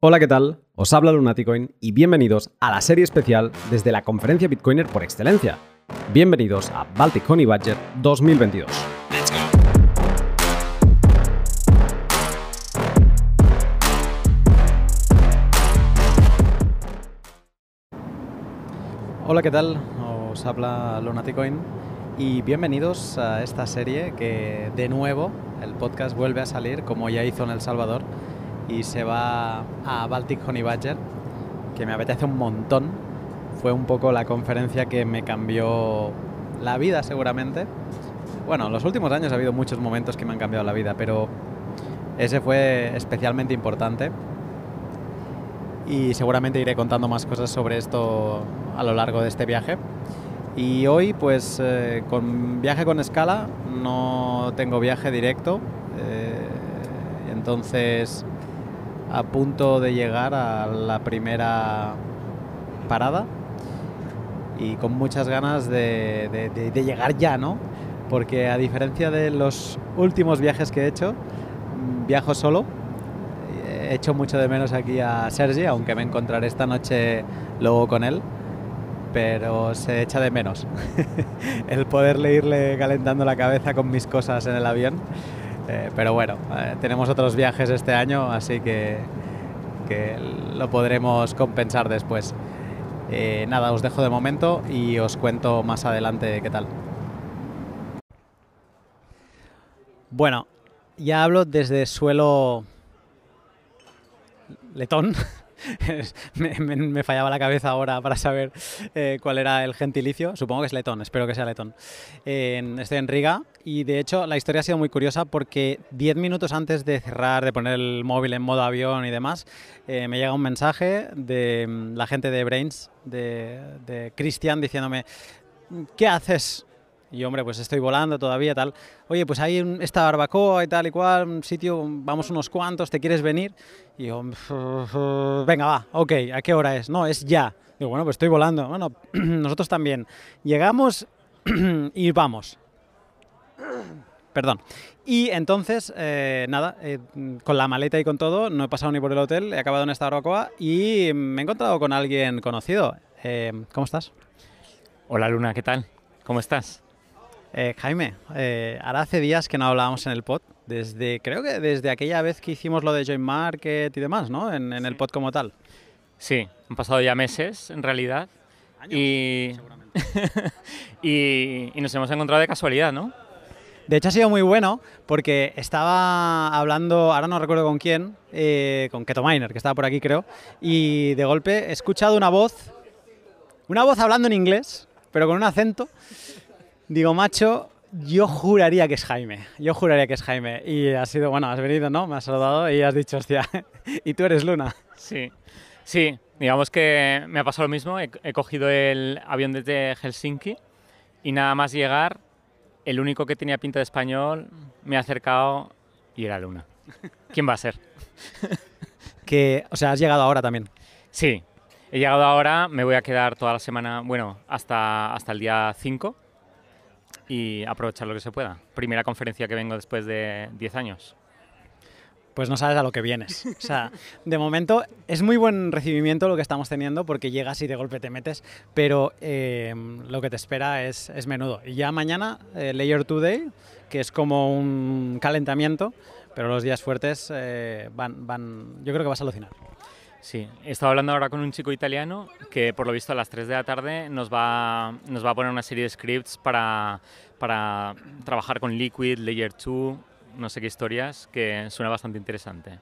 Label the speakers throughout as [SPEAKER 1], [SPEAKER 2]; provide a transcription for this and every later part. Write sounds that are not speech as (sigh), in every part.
[SPEAKER 1] Hola, ¿qué tal? Os habla Lunaticoin y bienvenidos a la serie especial desde la conferencia Bitcoiner por excelencia. Bienvenidos a Baltic Honey Budget 2022. Hola, ¿qué tal? Os habla Lunaticoin y bienvenidos a esta serie que de nuevo el podcast vuelve a salir como ya hizo en El Salvador y se va a Baltic Honey Badger, que me apetece un montón. Fue un poco la conferencia que me cambió la vida seguramente. Bueno, en los últimos años ha habido muchos momentos que me han cambiado la vida, pero ese fue especialmente importante. Y seguramente iré contando más cosas sobre esto a lo largo de este viaje. Y hoy, pues, eh, con viaje con escala, no tengo viaje directo. Eh, entonces, a punto de llegar a la primera parada y con muchas ganas de, llegar ya, ¿no? Porque a diferencia de los últimos viajes que he hecho, mm, viajo solo. He hecho mucho de menos aquí a Sergi, aunque me encontraré esta noche luego con él, pero se echa de menos (laughs) el poderle irle calentando la cabeza con mis cosas en el avión. Eh, pero bueno, eh, tenemos otros viajes este año, así que, lo podremos compensar después. Eh, nada, os dejo de momento y os cuento más adelante qué tal. Bueno, ya hablo desde suelo letón. (laughs) (laughs) me, fallaba la cabeza ahora para saber eh, cuál era el gentilicio. Supongo que es letón, espero que sea letón. estoy en Riga y de hecho la historia ha sido muy curiosa porque 10 minutos antes de cerrar, de poner el móvil en modo avión y demás, eh, me llega un mensaje de mm, la gente de Brains, de, de Christian, diciéndome, ¿qué haces? Y hombre, pues estoy volando todavía, tal. Oye, pues hay esta barbacoa y tal y cual, un sitio, vamos unos cuantos, ¿te quieres venir? Y yo, venga, va, ok, ¿a qué hora es? No, es ya. Digo, bueno, pues estoy volando. Bueno, (clears throat) nosotros también. Llegamos (clears throat) y vamos. Perdón. Y entonces, eh, nada, eh, con la maleta y con todo, no he pasado ni por el hotel, he acabado en esta barbacoa y me he encontrado con alguien conocido. Eh, ¿Cómo estás?
[SPEAKER 2] Hola Luna, ¿qué tal? ¿Cómo estás?
[SPEAKER 1] Eh, Jaime, eh, ahora hace días que no hablábamos en el pod, desde creo que desde aquella vez que hicimos lo de Join Market y demás, ¿no? En, el pod como tal.
[SPEAKER 2] Sí, han pasado ya meses en realidad. (laughs) y... y, nos hemos encontrado de casualidad, ¿no?
[SPEAKER 1] De hecho ha sido muy bueno porque estaba hablando, ahora no recuerdo con quién, eh, con Keto Miner, que estaba por aquí creo, y de golpe he escuchado una voz, una voz hablando en inglés, pero con un acento Digo, macho, yo juraría que es Jaime. Yo juraría que es Jaime. Y ha sido, bueno, has venido, ¿no? Me has saludado y has dicho, hostia, (laughs) y tú eres Luna.
[SPEAKER 2] Sí, sí. Digamos que me ha pasado lo mismo. He, cogido el avión desde Helsinki y nada más llegar, el único que tenía pinta de español me ha acercado y era Luna. ¿Quién va a ser? (laughs)
[SPEAKER 1] que, o sea, has llegado ahora también.
[SPEAKER 2] Sí, he llegado ahora, me voy a quedar toda la semana, bueno, hasta, hasta el día 5 y aprovechar lo que se pueda. Primera conferencia que vengo después de 10 años.
[SPEAKER 1] Pues no sabes a lo que vienes. O sea, de momento es muy buen recibimiento lo que estamos teniendo porque llegas y de golpe te metes, pero eh, lo que te espera es, es menudo. Y ya mañana, eh, Layer Today, que es como un calentamiento, pero los días fuertes eh, van, van, yo creo que vas a alucinar.
[SPEAKER 2] Sí, he estado hablando ahora con un chico italiano que por lo visto a las 3 de la tarde nos va, nos va a poner una serie de scripts para, para trabajar con Liquid, Layer 2, no sé qué historias, que suena bastante interesante.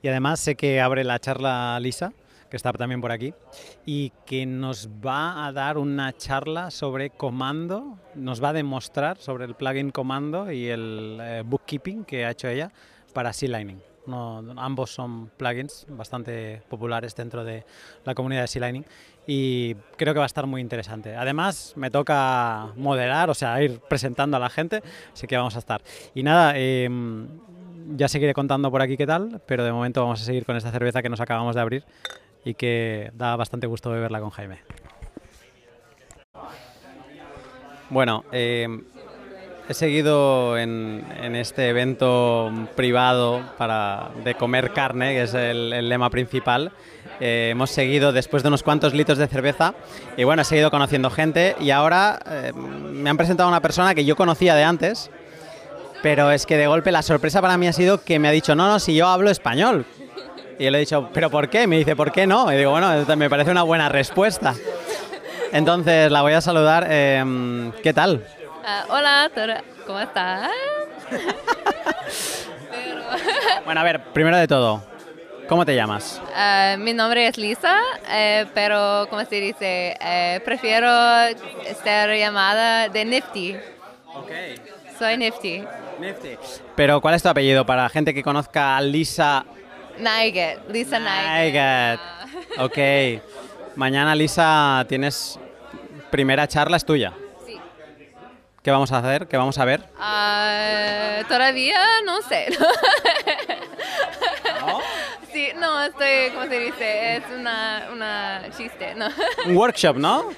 [SPEAKER 1] Y además sé que abre la charla Lisa, que está también por aquí, y que nos va a dar una charla sobre comando, nos va a demostrar sobre el plugin comando y el eh, bookkeeping que ha hecho ella para C-Lining ambos son plugins bastante populares dentro de la comunidad de C-Lining y creo que va a estar muy interesante. Además, me toca moderar, o sea, ir presentando a la gente, así que vamos a estar. Y nada, em, ya seguiré contando por aquí qué tal, pero de momento vamos a seguir con esta cerveza que nos acabamos de abrir y que da bastante gusto beberla con Jaime. Bueno, em, he seguido en, este evento privado para, de comer carne, que es el, el lema principal. Eh, hemos seguido después de unos cuantos litros de cerveza y bueno, he seguido conociendo gente y ahora eh, me han presentado a una persona que yo conocía de antes, pero es que de golpe la sorpresa para mí ha sido que me ha dicho, no, no, si yo hablo español. Y yo le he dicho, ¿pero por qué? Me dice, ¿por qué no? Y digo, bueno, me parece una buena respuesta. Entonces la voy a saludar. Eh, ¿Qué tal?
[SPEAKER 3] Uh, hola, ¿cómo estás? (laughs)
[SPEAKER 1] bueno, a ver, primero de todo, ¿cómo te llamas?
[SPEAKER 3] Uh, mi nombre es Lisa, eh, pero como se dice, eh, prefiero ser llamada de Nifty.
[SPEAKER 1] Ok.
[SPEAKER 3] Soy Nifty.
[SPEAKER 1] Nifty. Pero ¿cuál es tu apellido para gente que conozca a Lisa?
[SPEAKER 3] Naiget, Lisa
[SPEAKER 1] Naiget. Ok. Mañana, Lisa, tienes primera charla, es tuya. ¿Qué vamos a hacer? ¿Qué vamos a ver?
[SPEAKER 3] Uh, todavía no sé. (laughs)
[SPEAKER 1] ¿No?
[SPEAKER 3] Sí, no, estoy, ¿cómo se dice? Es una, una chiste, ¿no?
[SPEAKER 1] Un workshop, ¿no?
[SPEAKER 3] Uh,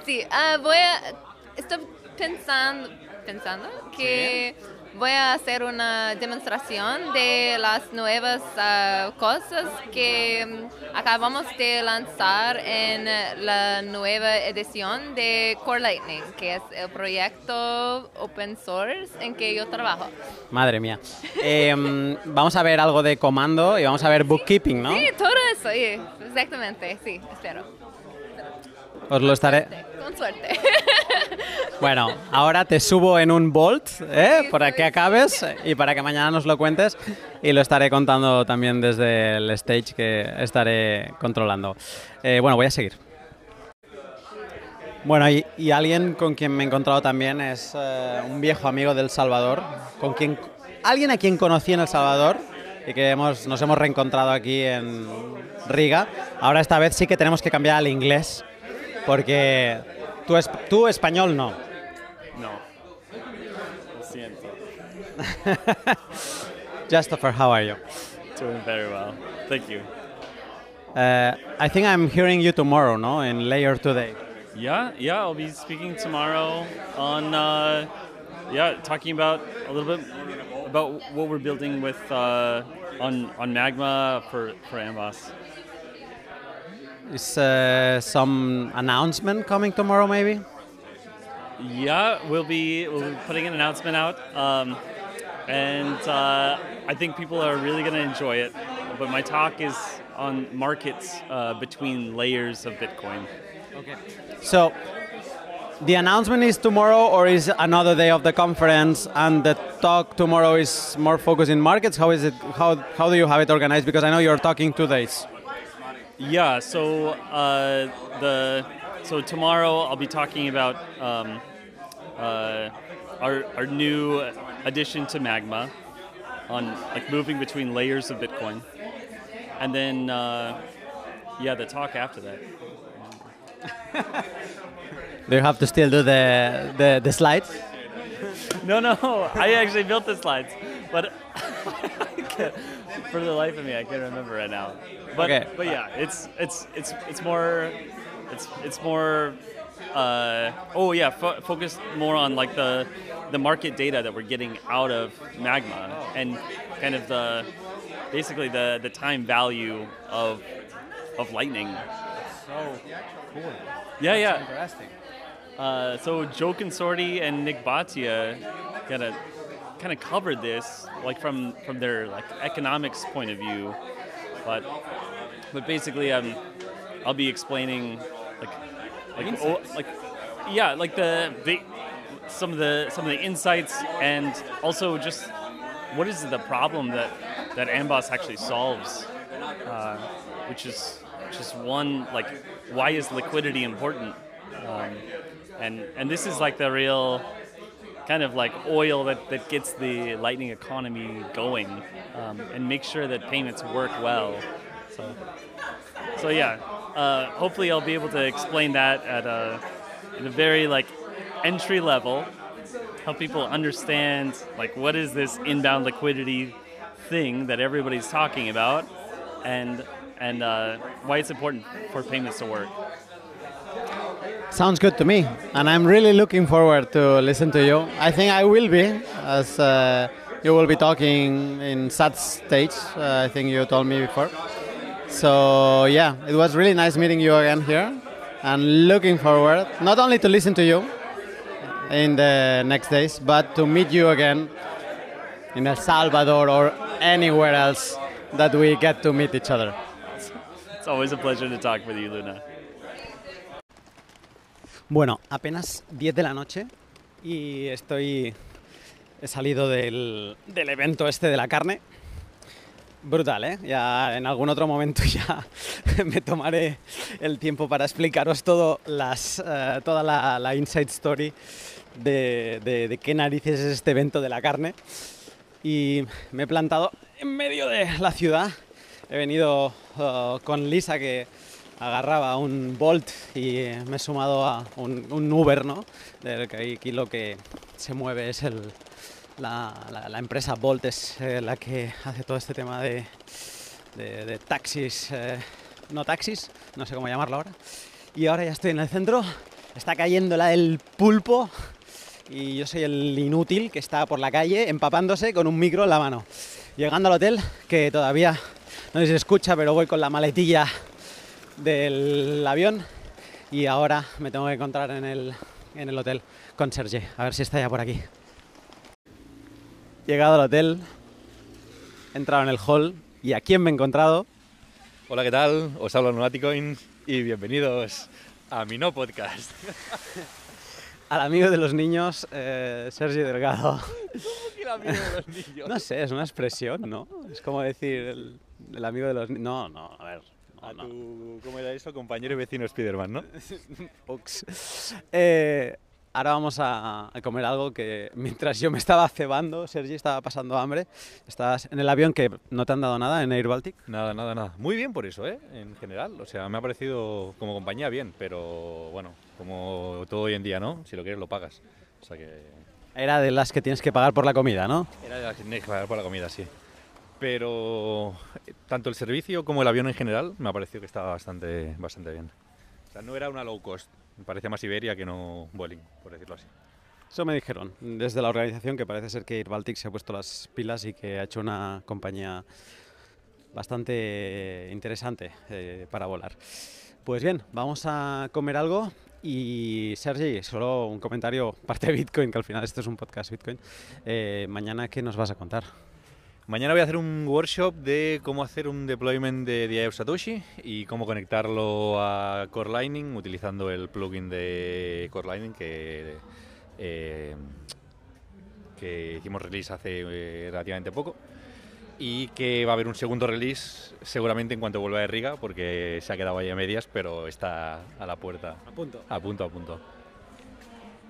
[SPEAKER 3] (laughs) sí, uh, voy a... Estoy pensando, pensando que... ¿Sí? Voy a hacer una demostración de las nuevas uh, cosas que um, acabamos de lanzar en la nueva edición de Core Lightning, que es el proyecto open source en que yo trabajo.
[SPEAKER 1] Madre mía. Eh, vamos a ver algo de comando y vamos a ver bookkeeping, ¿no?
[SPEAKER 3] Sí, todo eso, sí, exactamente, sí, espero.
[SPEAKER 1] Os lo estaré...
[SPEAKER 3] Con suerte.
[SPEAKER 1] Bueno, ahora te subo en un Bolt ¿eh? para que acabes y para que mañana nos lo cuentes y lo estaré contando también desde el stage que estaré controlando. Eh, bueno, voy a seguir. Bueno, y, y, alguien con quien me he encontrado también es eh, un viejo amigo del Salvador, con quien alguien a quien conocí en El Salvador y que hemos, nos hemos reencontrado aquí en Riga. Ahora esta vez sí que tenemos que cambiar al inglés porque tú, es, tú español no.
[SPEAKER 4] No. Lo siento. (laughs)
[SPEAKER 1] Justopher, how are you?
[SPEAKER 4] Doing very well. Thank you.
[SPEAKER 1] Uh, I think I'm hearing you tomorrow, no? In Layer Today.
[SPEAKER 4] Yeah, yeah. I'll be speaking tomorrow on, uh, yeah, talking about a little bit about what we're building with uh, on on Magma for for Ambos.
[SPEAKER 1] Is uh, some announcement coming tomorrow, maybe?
[SPEAKER 4] Yeah, we'll be we'll be putting an announcement out, um, and uh, I think people are really going to enjoy it. But my talk is on markets uh, between layers of Bitcoin.
[SPEAKER 1] Okay. So the announcement is tomorrow, or is another day of the conference, and the talk tomorrow is more focused in markets. How is it? How how do you have it organized? Because I know you're talking two days.
[SPEAKER 4] Yeah. So uh, the so tomorrow I'll be talking about um, uh, our our new addition to Magma on like moving between layers of Bitcoin, and then uh, yeah, the talk after that. (laughs)
[SPEAKER 1] Do you have to still do the the, the slides?
[SPEAKER 4] No, no, I actually built the slides, but (laughs) for the life of me, I can't remember right now. But
[SPEAKER 1] Okay.
[SPEAKER 4] but yeah, it's it's it's it's more it's it's more uh, oh yeah, fo- focus more on like the the market data that we're getting out of Magma and kind of the basically the the time value of of Lightning.
[SPEAKER 1] So cool.
[SPEAKER 4] Yeah, yeah.
[SPEAKER 1] Interesting.
[SPEAKER 4] Uh, so Joe Consorti and Nick Bhatia kind of kind of covered this like from from their like economics point of view, but but basically um I'll be explaining like oh, like yeah like the the some of the some of the insights and also just what is the problem that that Amboss actually solves, uh, which is just one like why is liquidity important? Um, and and this is like the real kind of like oil that, that gets the lightning economy going um, and make sure that payments work well so. So yeah uh, hopefully i'll be able to explain that at a, at a very like entry level help people understand like what is this inbound liquidity thing that everybody's talking about and and uh, why it's important for payments to work
[SPEAKER 1] Sounds good to me, and I'm really looking forward to listen to you. I think I will be, as uh, you will be talking in such stage. Uh, I think you told me before. So yeah, it was really nice meeting you again here, and looking forward not only to listen to you in the next days, but to meet you again in El Salvador or anywhere else that we get to meet each other.
[SPEAKER 4] It's always a pleasure to talk with you, Luna.
[SPEAKER 1] Bueno, apenas 10 de la noche y estoy. He salido del, del evento este de la carne. Brutal, ¿eh? Ya en algún otro momento (laughs) ya me tomaré el tiempo para explicaros todo las, eh, toda la, inside story de, de- qué narices es este evento de la carne. Y me he plantado en medio de la ciudad. He venido eh, con Lisa que agarraba un Bolt y me he sumado a un, un Uber, ¿no? Del que aquí lo que se mueve es el, la, empresa Bolt, es eh, la que hace todo este tema de, taxis, eh, no taxis, no sé cómo llamarlo ahora. Y ahora ya estoy en el centro, está cayendo la del pulpo y yo soy el inútil que está por la calle empapándose con un micro en la mano. Llegando al hotel, que todavía no se escucha, pero voy con la maletilla del avión y ahora me tengo que encontrar en el, en el hotel con Sergi, a ver si está ya por aquí. Llegado al hotel, he entrado en el hall y ¿a quién me he encontrado?
[SPEAKER 5] Hola, ¿qué tal? Os habla Lunaticoin y bienvenidos a mi no podcast. (laughs)
[SPEAKER 1] Al amigo de los niños, eh, Sergi Delgado. (laughs)
[SPEAKER 5] el amigo de los niños?
[SPEAKER 1] No sé, es una expresión, ¿no? Es como decir el, el amigo de los niños. No, no, a ver. no,
[SPEAKER 5] A
[SPEAKER 1] no.
[SPEAKER 5] tu, ¿cómo era eso? Compañero y vecino Spiderman, ¿no? (laughs)
[SPEAKER 1] Ux. Eh, ahora vamos a, a comer algo que mientras yo me estaba cebando, Sergi estaba pasando hambre. Estás en el avión que no te han dado nada en Air Baltic.
[SPEAKER 5] Nada, nada, nada. Muy bien por eso, ¿eh? En general. O sea, me ha parecido como compañía bien, pero bueno, como todo hoy en día, ¿no? Si lo quieres, lo pagas. O sea que.
[SPEAKER 1] Era de las que tienes que pagar por la comida, ¿no?
[SPEAKER 5] Era de las que tenéis que pagar por la comida, sí. Pero eh, tanto el servicio como el avión en general me ha parecido que estaba bastante, bastante bien. O sea, no era una low cost. Me parecía más Iberia que no Vueling, por decirlo así.
[SPEAKER 1] Eso me dijeron desde la organización que parece ser que Air Baltic se ha puesto las pilas y que ha hecho una compañía bastante interesante eh, para volar. Pues bien, vamos a comer algo y Sergi, solo un comentario, parte de Bitcoin, que al final esto es un podcast Bitcoin. Eh, mañana, ¿qué nos vas a contar?
[SPEAKER 5] Mañana voy a hacer un workshop de cómo hacer un deployment de DIO Satoshi y cómo conectarlo a Core Lightning utilizando el plugin de Core Lightning que, eh, que hicimos release hace eh, relativamente poco y que va a haber un segundo release seguramente en cuanto vuelva de Riga porque se ha quedado ahí a medias pero está a la puerta.
[SPEAKER 1] A punto.
[SPEAKER 5] A punto, a punto.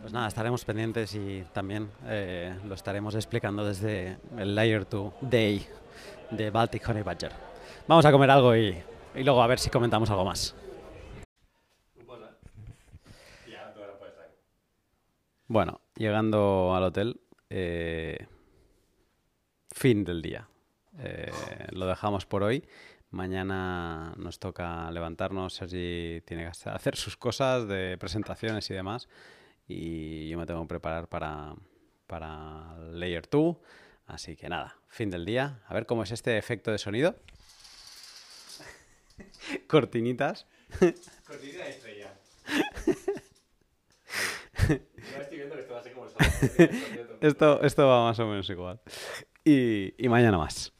[SPEAKER 1] Pues nada, estaremos pendientes y también eh, lo estaremos explicando desde el Layer 2 Day de Baltic Honey Badger. Vamos a comer algo y, y luego a ver si comentamos algo más. Bueno, llegando al hotel, eh, fin del día. Eh, lo dejamos por hoy. Mañana nos toca levantarnos. Sergi tiene que hacer sus cosas de presentaciones y demás. Y yo me tengo que preparar para, para Layer 2. Así que nada, fin del día. A ver cómo es este efecto de sonido. (laughs) Cortinitas.
[SPEAKER 5] Cortina de estrella.
[SPEAKER 1] Esto, esto va más o menos igual. Y, y mañana más.